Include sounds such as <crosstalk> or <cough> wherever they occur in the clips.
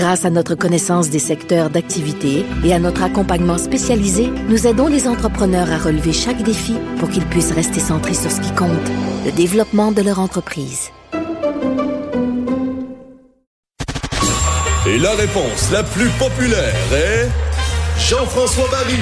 Grâce à notre connaissance des secteurs d'activité et à notre accompagnement spécialisé, nous aidons les entrepreneurs à relever chaque défi pour qu'ils puissent rester centrés sur ce qui compte, le développement de leur entreprise. Et la réponse la plus populaire est Jean-François Barry.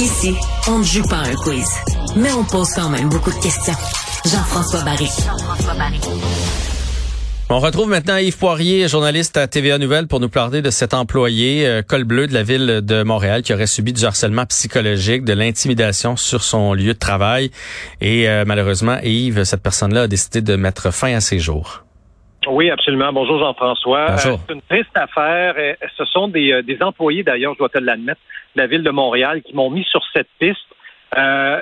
Ici, on ne joue pas un quiz, mais on pose quand même beaucoup de questions. Jean-François Barry. On retrouve maintenant Yves Poirier, journaliste à TVA Nouvelle, pour nous parler de cet employé euh, col bleu de la ville de Montréal qui aurait subi du harcèlement psychologique, de l'intimidation sur son lieu de travail. Et euh, malheureusement, Yves, cette personne-là a décidé de mettre fin à ses jours. Oui, absolument. Bonjour Jean-François. Euh, c'est une triste affaire. Ce sont des, des employés, d'ailleurs, je dois te l'admettre, de la ville de Montréal qui m'ont mis sur cette piste.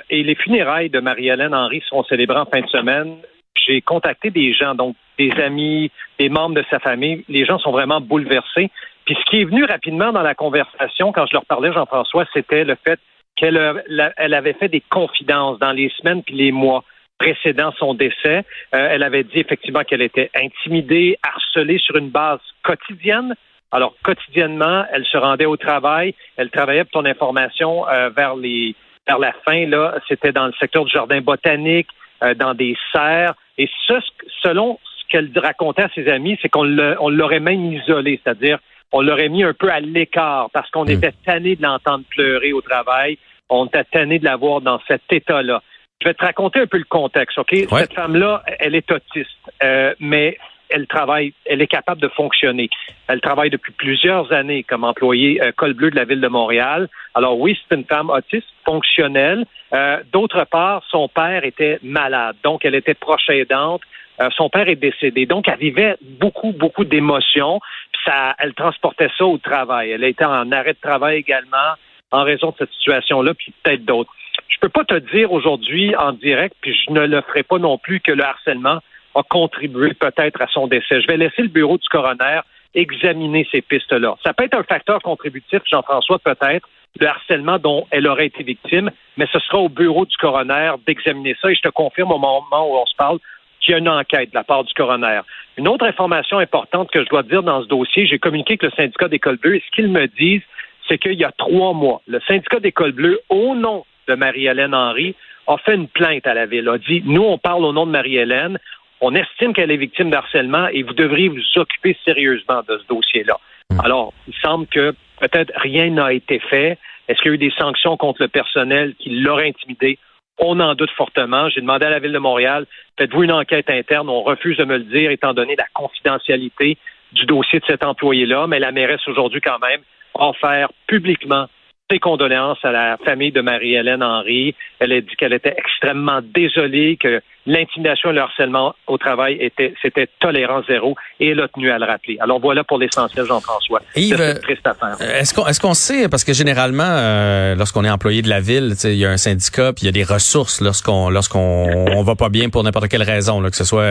et les funérailles de Marie-Hélène Henry seront célébrées en fin de semaine j'ai contacté des gens, donc des amis, des membres de sa famille. Les gens sont vraiment bouleversés. Puis ce qui est venu rapidement dans la conversation, quand je leur parlais, Jean-François, c'était le fait qu'elle elle avait fait des confidences dans les semaines puis les mois précédant son décès. Euh, elle avait dit effectivement qu'elle était intimidée, harcelée sur une base quotidienne. Alors, quotidiennement, elle se rendait au travail, elle travaillait pour ton information euh, vers les vers la fin, là, c'était dans le secteur du jardin botanique, euh, dans des serres. Et ce, selon ce qu'elle racontait à ses amis, c'est qu'on l'aurait même isolé, c'est-à-dire on l'aurait mis un peu à l'écart parce qu'on hmm. était tanné de l'entendre pleurer au travail, on était tanné de la voir dans cet état-là. Je vais te raconter un peu le contexte, OK? Cette femme-là, elle est autiste, euh, mais elle travaille, elle est capable de fonctionner. Elle travaille depuis plusieurs années comme employée euh, col bleu de la ville de Montréal. Alors oui, c'est une femme autiste, fonctionnelle. Euh, d'autre part, son père était malade, donc elle était proche aidante. Euh, son père est décédé, donc elle vivait beaucoup, beaucoup d'émotions. Ça, elle transportait ça au travail. Elle était en arrêt de travail également en raison de cette situation-là, puis peut-être d'autres. Je peux pas te dire aujourd'hui en direct, puis je ne le ferai pas non plus que le harcèlement a contribué peut-être à son décès. Je vais laisser le bureau du coroner examiner ces pistes-là. Ça peut être un facteur contributif, Jean-François, peut-être, le harcèlement dont elle aurait été victime, mais ce sera au bureau du coroner d'examiner ça et je te confirme au moment où on se parle qu'il y a une enquête de la part du coroner. Une autre information importante que je dois dire dans ce dossier, j'ai communiqué avec le syndicat d'école bleue et ce qu'ils me disent, c'est qu'il y a trois mois, le syndicat d'école bleue, au nom de Marie-Hélène Henry, a fait une plainte à la ville, a dit, nous, on parle au nom de Marie-Hélène, on estime qu'elle est victime d'harcèlement et vous devriez vous occuper sérieusement de ce dossier-là. Hmm. Alors, il semble que peut-être rien n'a été fait. Est-ce qu'il y a eu des sanctions contre le personnel qui l'aurait intimidé? On en doute fortement. J'ai demandé à la Ville de Montréal, faites-vous une enquête interne? On refuse de me le dire étant donné la confidentialité du dossier de cet employé-là, mais la mairesse aujourd'hui quand même offert publiquement ses condoléances à la famille de Marie-Hélène Henry. Elle a dit qu'elle était extrêmement désolée, que l'intimidation et le harcèlement au travail était c'était tolérance zéro et elle a tenu à le rappeler. Alors voilà pour l'essentiel, Jean-François. Yves, triste affaire. Euh, est-ce qu'on est-ce qu'on sait parce que généralement euh, lorsqu'on est employé de la ville, il y a un syndicat puis il y a des ressources lorsqu'on lorsqu'on <laughs> on va pas bien pour n'importe quelle raison, là, que ce soit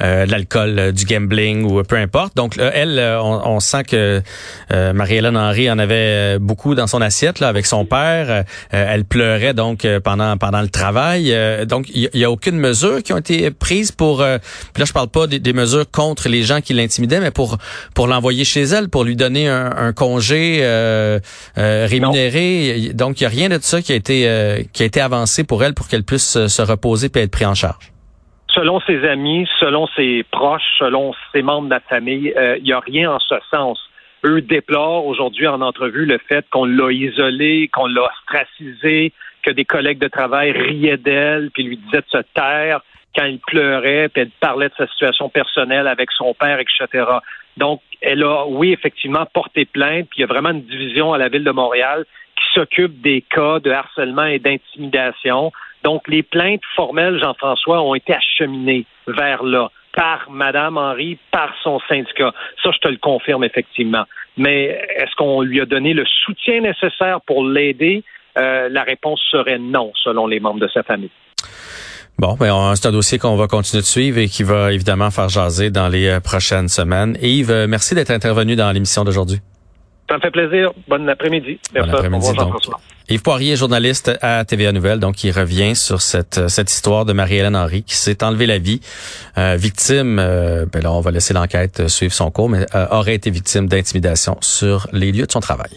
euh, de l'alcool, du gambling ou peu importe. Donc elle, on, on, sent que Marie-Hélène Henry en avait beaucoup dans son assiette là avec son père. elle pleurait donc pendant pendant le travail. donc il y, y a aucune mesure qui ont été prises pour, euh, puis là je parle pas des, mesures contre les gens qui l'intimidaient, mais pour pour l'envoyer chez elle, pour lui donner un, congé euh, euh, rémunéré. Donc il y a rien de ça qui a été qui a été avancé pour elle pour qu'elle puisse se reposer et être prise en charge selon ses amis, selon ses proches, selon ses membres de la famille, il n'y a rien en ce sens. Eux déplorent aujourd'hui en entrevue le fait qu'on l'a isolé, qu'on l'a ostracisé, que des collègues de travail riaient d'elle, puis lui disaient de se taire quand il pleurait, puis elle parlait de sa situation personnelle avec son père, etc. Donc, elle a, oui, effectivement, porté plainte, puis il y a vraiment une division à la ville de Montréal qui s'occupe des cas de harcèlement et d'intimidation. Donc, les plaintes formelles, Jean-François, ont été acheminées vers là par Mme Henry, par son syndicat. Ça, je te le confirme effectivement. Mais est-ce qu'on lui a donné le soutien nécessaire pour l'aider? Euh, la réponse serait non, selon les membres de sa famille. Bon, ben, c'est un dossier qu'on va continuer de suivre et qui va évidemment faire jaser dans les euh, prochaines semaines. Yves, euh, merci d'être intervenu dans l'émission d'aujourd'hui. Ça me fait plaisir. Bon après-midi. Bon après-midi. Yves Poirier, journaliste à TVA Nouvelle, donc qui revient sur cette cette histoire de Marie-Hélène Henry qui s'est enlevé la vie, euh, victime. ben là, on va laisser l'enquête suivre son cours, mais aurait été victime d'intimidation sur les lieux de son travail.